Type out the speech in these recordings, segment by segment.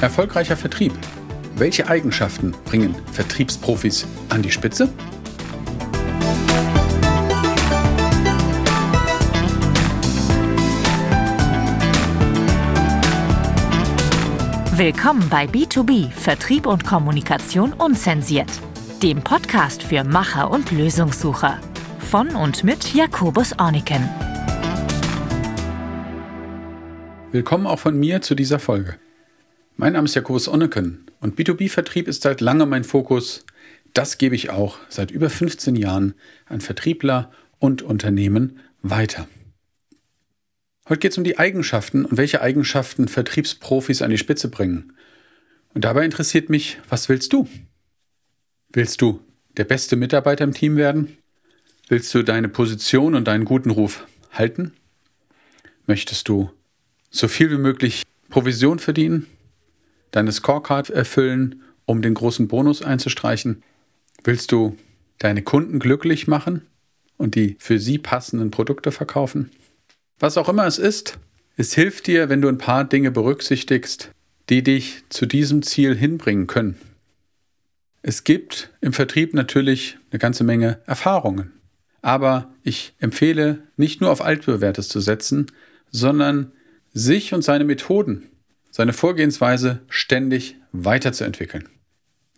Erfolgreicher Vertrieb. Welche Eigenschaften bringen Vertriebsprofis an die Spitze? Willkommen bei B2B Vertrieb und Kommunikation unzensiert, dem Podcast für Macher und Lösungssucher. Von und mit Jakobus Orniken. Willkommen auch von mir zu dieser Folge. Mein Name ist Jakobus Onneken und B2B-Vertrieb ist seit langem mein Fokus. Das gebe ich auch seit über 15 Jahren an Vertriebler und Unternehmen weiter. Heute geht es um die Eigenschaften und welche Eigenschaften Vertriebsprofis an die Spitze bringen. Und dabei interessiert mich, was willst du? Willst du der beste Mitarbeiter im Team werden? Willst du deine Position und deinen guten Ruf halten? Möchtest du so viel wie möglich Provision verdienen? Deine Scorecard erfüllen, um den großen Bonus einzustreichen? Willst du deine Kunden glücklich machen und die für sie passenden Produkte verkaufen? Was auch immer es ist, es hilft dir, wenn du ein paar Dinge berücksichtigst, die dich zu diesem Ziel hinbringen können. Es gibt im Vertrieb natürlich eine ganze Menge Erfahrungen. Aber ich empfehle, nicht nur auf Altbewährtes zu setzen, sondern sich und seine Methoden seine Vorgehensweise ständig weiterzuentwickeln.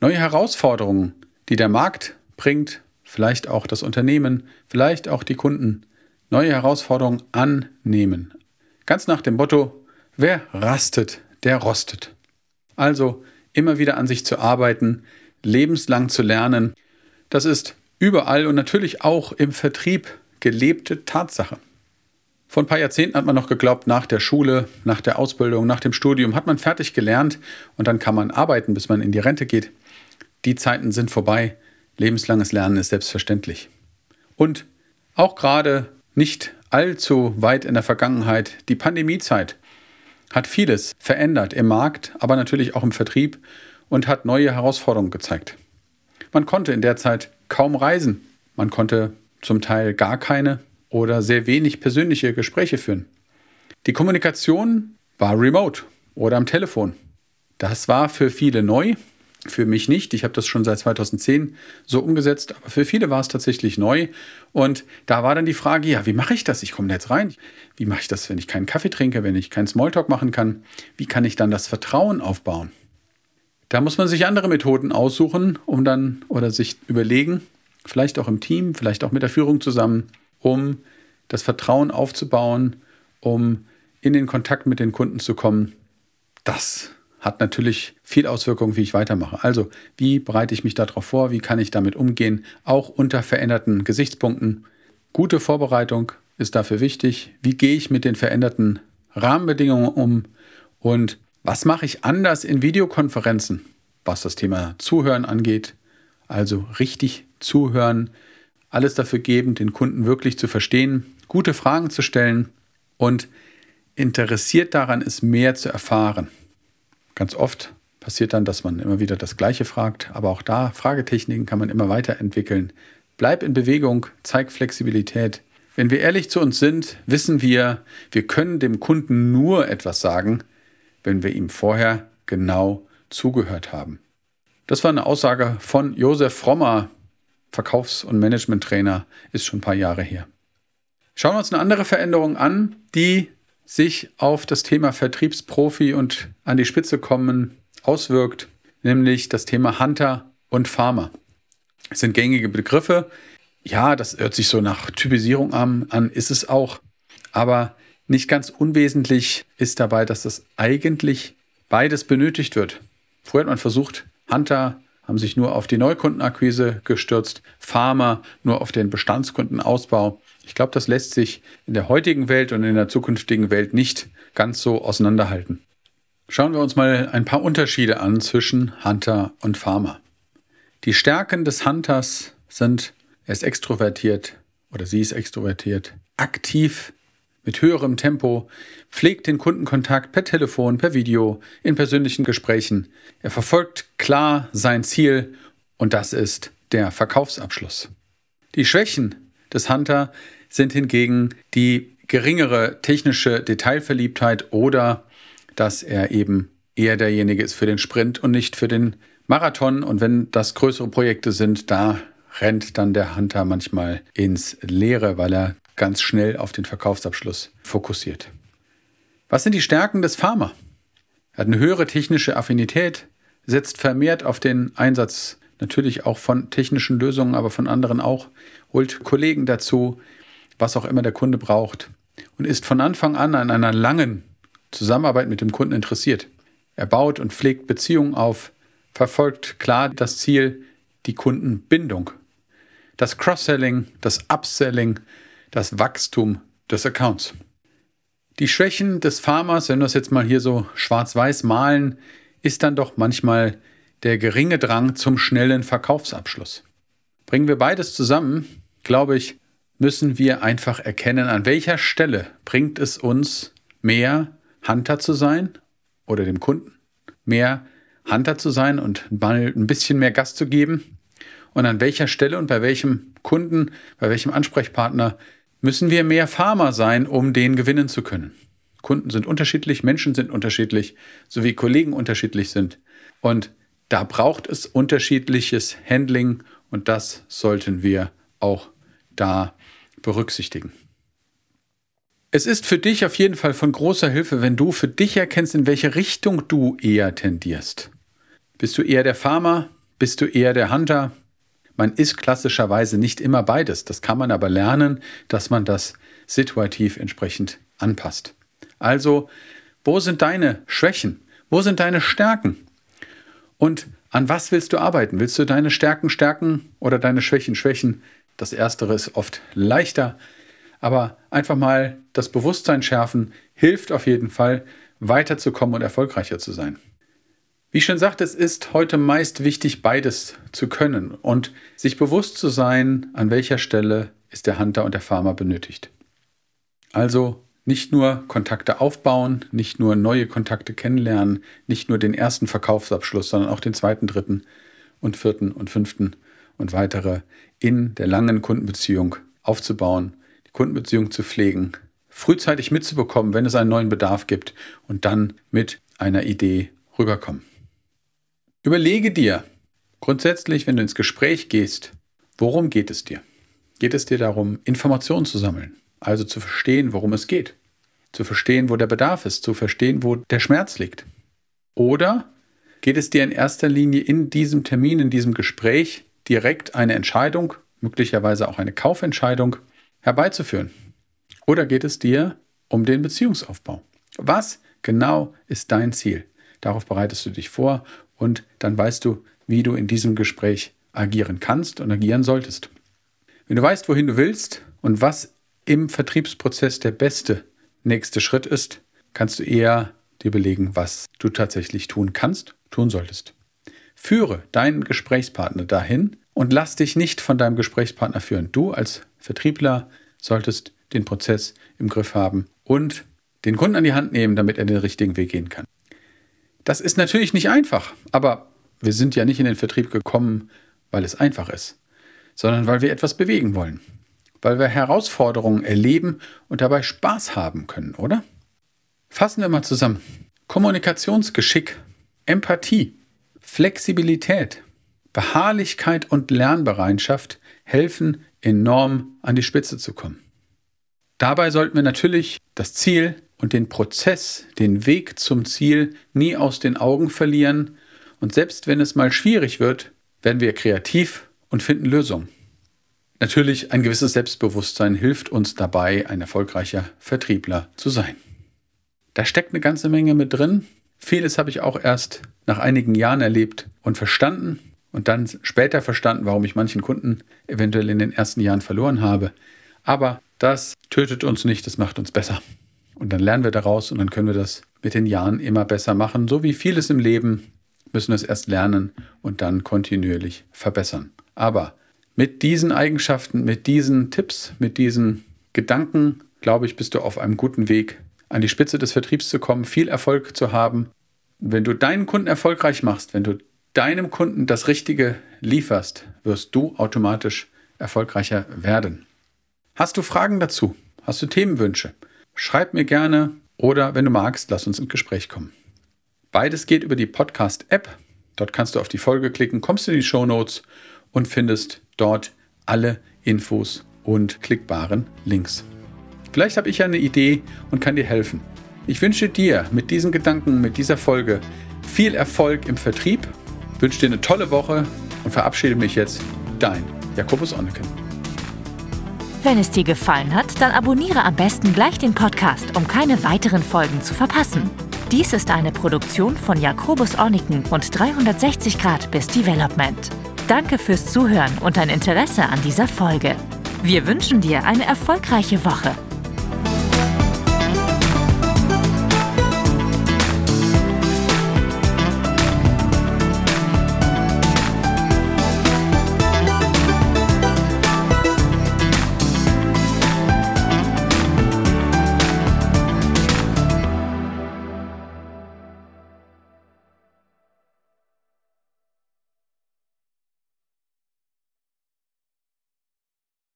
Neue Herausforderungen, die der Markt bringt, vielleicht auch das Unternehmen, vielleicht auch die Kunden, neue Herausforderungen annehmen. Ganz nach dem Motto, wer rastet, der rostet. Also immer wieder an sich zu arbeiten, lebenslang zu lernen, das ist überall und natürlich auch im Vertrieb gelebte Tatsache. Vor ein paar Jahrzehnten hat man noch geglaubt, nach der Schule, nach der Ausbildung, nach dem Studium hat man fertig gelernt und dann kann man arbeiten, bis man in die Rente geht. Die Zeiten sind vorbei. Lebenslanges Lernen ist selbstverständlich. Und auch gerade nicht allzu weit in der Vergangenheit, die Pandemiezeit hat vieles verändert im Markt, aber natürlich auch im Vertrieb und hat neue Herausforderungen gezeigt. Man konnte in der Zeit kaum reisen. Man konnte zum Teil gar keine oder sehr wenig persönliche Gespräche führen. Die Kommunikation war remote oder am Telefon. Das war für viele neu, für mich nicht. Ich habe das schon seit 2010 so umgesetzt, aber für viele war es tatsächlich neu. Und da war dann die Frage, ja, wie mache ich das? Ich komme jetzt rein. Wie mache ich das, wenn ich keinen Kaffee trinke, wenn ich keinen Smalltalk machen kann? Wie kann ich dann das Vertrauen aufbauen? Da muss man sich andere Methoden aussuchen, um dann oder sich überlegen, vielleicht auch im Team, vielleicht auch mit der Führung zusammen, um das Vertrauen aufzubauen, um in den Kontakt mit den Kunden zu kommen. Das hat natürlich viel Auswirkungen, wie ich weitermache. Also, wie bereite ich mich darauf vor? Wie kann ich damit umgehen? Auch unter veränderten Gesichtspunkten. Gute Vorbereitung ist dafür wichtig. Wie gehe ich mit den veränderten Rahmenbedingungen um? Und was mache ich anders in Videokonferenzen, was das Thema Zuhören angeht? Also richtig zuhören, alles dafür geben, den Kunden wirklich zu verstehen, gute Fragen zu stellen und interessiert daran ist, mehr zu erfahren. Ganz oft passiert dann, dass man immer wieder das Gleiche fragt, aber auch da Fragetechniken kann man immer weiterentwickeln. Bleib in Bewegung, zeig Flexibilität. Wenn wir ehrlich zu uns sind, wissen wir, wir können dem Kunden nur etwas sagen, wenn wir ihm vorher genau zugehört haben. Das war eine Aussage von Josef Frommer, Verkaufs- und Management-Trainer, ist schon ein paar Jahre her. Schauen wir uns eine andere Veränderung an, die sich auf das Thema Vertriebsprofi und an die Spitze kommen auswirkt, nämlich das Thema Hunter und Farmer. Das sind gängige Begriffe. Ja, das hört sich so nach Typisierung an, an ist es auch. Aber nicht ganz unwesentlich ist dabei, dass das eigentlich beides benötigt wird. Früher hat man versucht, Hunter haben sich nur auf die Neukundenakquise gestürzt, Farmer nur auf den Bestandskundenausbau. Ich glaube, das lässt sich in der heutigen Welt und in der zukünftigen Welt nicht ganz so auseinanderhalten. Schauen wir uns mal ein paar Unterschiede an zwischen Hunter und Farmer. Die Stärken des Hunters sind, er ist extrovertiert oder sie ist extrovertiert, aktiv, mit höherem Tempo, pflegt den Kundenkontakt per Telefon, per Video, in persönlichen Gesprächen. Er verfolgt klar sein Ziel und das ist der Verkaufsabschluss. Die Schwächen des Hunter sind hingegen die geringere technische Detailverliebtheit oder dass er eben eher derjenige ist für den Sprint und nicht für den Marathon. Und wenn das größere Projekte sind, da rennt dann der Hunter manchmal ins Leere, weil er ganz schnell auf den Verkaufsabschluss fokussiert. Was sind die Stärken des Pharma? Er hat eine höhere technische Affinität, setzt vermehrt auf den Einsatz natürlich auch von technischen Lösungen, aber von anderen auch, holt Kollegen dazu, was auch immer der Kunde braucht und ist von Anfang an an einer langen Zusammenarbeit mit dem Kunden interessiert. Er baut und pflegt Beziehungen auf, verfolgt klar das Ziel, die Kundenbindung. Das Cross-Selling, das Upselling, das Wachstum des Accounts. Die Schwächen des Farmers, wenn wir es jetzt mal hier so schwarz-weiß malen, ist dann doch manchmal der geringe Drang zum schnellen Verkaufsabschluss. Bringen wir beides zusammen, glaube ich, müssen wir einfach erkennen, an welcher Stelle bringt es uns mehr Hunter zu sein oder dem Kunden mehr Hunter zu sein und mal ein bisschen mehr Gas zu geben und an welcher Stelle und bei welchem Kunden, bei welchem Ansprechpartner müssen wir mehr Farmer sein, um den gewinnen zu können. Kunden sind unterschiedlich, Menschen sind unterschiedlich, sowie Kollegen unterschiedlich sind. Und da braucht es unterschiedliches Handling und das sollten wir auch da berücksichtigen. Es ist für dich auf jeden Fall von großer Hilfe, wenn du für dich erkennst, in welche Richtung du eher tendierst. Bist du eher der Farmer? Bist du eher der Hunter? Man ist klassischerweise nicht immer beides. Das kann man aber lernen, dass man das situativ entsprechend anpasst. Also, wo sind deine Schwächen? Wo sind deine Stärken? Und an was willst du arbeiten? Willst du deine Stärken stärken oder deine Schwächen schwächen? Das Erstere ist oft leichter, aber einfach mal das Bewusstsein schärfen hilft auf jeden Fall, weiterzukommen und erfolgreicher zu sein. Wie ich schon sagte, es ist heute meist wichtig, beides zu können und sich bewusst zu sein, an welcher Stelle ist der Hunter und der Farmer benötigt. Also nicht nur Kontakte aufbauen, nicht nur neue Kontakte kennenlernen, nicht nur den ersten Verkaufsabschluss, sondern auch den zweiten, dritten und vierten und fünften und weitere in der langen Kundenbeziehung aufzubauen, die Kundenbeziehung zu pflegen, frühzeitig mitzubekommen, wenn es einen neuen Bedarf gibt und dann mit einer Idee rüberkommen. Überlege dir grundsätzlich, wenn du ins Gespräch gehst, worum geht es dir? Geht es dir darum, Informationen zu sammeln, also zu verstehen, worum es geht, zu verstehen, wo der Bedarf ist, zu verstehen, wo der Schmerz liegt? Oder geht es dir in erster Linie in diesem Termin, in diesem Gespräch direkt eine Entscheidung, möglicherweise auch eine Kaufentscheidung herbeizuführen? Oder geht es dir um den Beziehungsaufbau? Was genau ist dein Ziel? Darauf bereitest du dich vor und dann weißt du, wie du in diesem Gespräch agieren kannst und agieren solltest. Wenn du weißt, wohin du willst und was im Vertriebsprozess der beste nächste Schritt ist, kannst du eher dir belegen, was du tatsächlich tun kannst, tun solltest. Führe deinen Gesprächspartner dahin und lass dich nicht von deinem Gesprächspartner führen. Du als Vertriebler solltest den Prozess im Griff haben und den Kunden an die Hand nehmen, damit er den richtigen Weg gehen kann. Das ist natürlich nicht einfach, aber wir sind ja nicht in den Vertrieb gekommen, weil es einfach ist, sondern weil wir etwas bewegen wollen, weil wir Herausforderungen erleben und dabei Spaß haben können, oder? Fassen wir mal zusammen. Kommunikationsgeschick, Empathie, Flexibilität, Beharrlichkeit und Lernbereitschaft helfen enorm an die Spitze zu kommen. Dabei sollten wir natürlich das Ziel und den Prozess, den Weg zum Ziel nie aus den Augen verlieren. Und selbst wenn es mal schwierig wird, werden wir kreativ und finden Lösungen. Natürlich, ein gewisses Selbstbewusstsein hilft uns dabei, ein erfolgreicher Vertriebler zu sein. Da steckt eine ganze Menge mit drin. Vieles habe ich auch erst nach einigen Jahren erlebt und verstanden und dann später verstanden, warum ich manchen Kunden eventuell in den ersten Jahren verloren habe. Aber das tötet uns nicht, das macht uns besser. Und dann lernen wir daraus und dann können wir das mit den Jahren immer besser machen. So wie vieles im Leben müssen wir es erst lernen und dann kontinuierlich verbessern. Aber mit diesen Eigenschaften, mit diesen Tipps, mit diesen Gedanken, glaube ich, bist du auf einem guten Weg, an die Spitze des Vertriebs zu kommen, viel Erfolg zu haben. Wenn du deinen Kunden erfolgreich machst, wenn du deinem Kunden das Richtige lieferst, wirst du automatisch erfolgreicher werden. Hast du Fragen dazu? Hast du Themenwünsche? Schreib mir gerne oder wenn du magst, lass uns ins Gespräch kommen. Beides geht über die Podcast-App. Dort kannst du auf die Folge klicken, kommst in die Show Notes und findest dort alle Infos und klickbaren Links. Vielleicht habe ich ja eine Idee und kann dir helfen. Ich wünsche dir mit diesen Gedanken, mit dieser Folge viel Erfolg im Vertrieb, wünsche dir eine tolle Woche und verabschiede mich jetzt. Dein Jakobus Onneken. Wenn es dir gefallen hat, dann abonniere am besten gleich den Podcast, um keine weiteren Folgen zu verpassen. Dies ist eine Produktion von Jakobus Orniken und 360 Grad bis Development. Danke fürs Zuhören und dein Interesse an dieser Folge. Wir wünschen dir eine erfolgreiche Woche.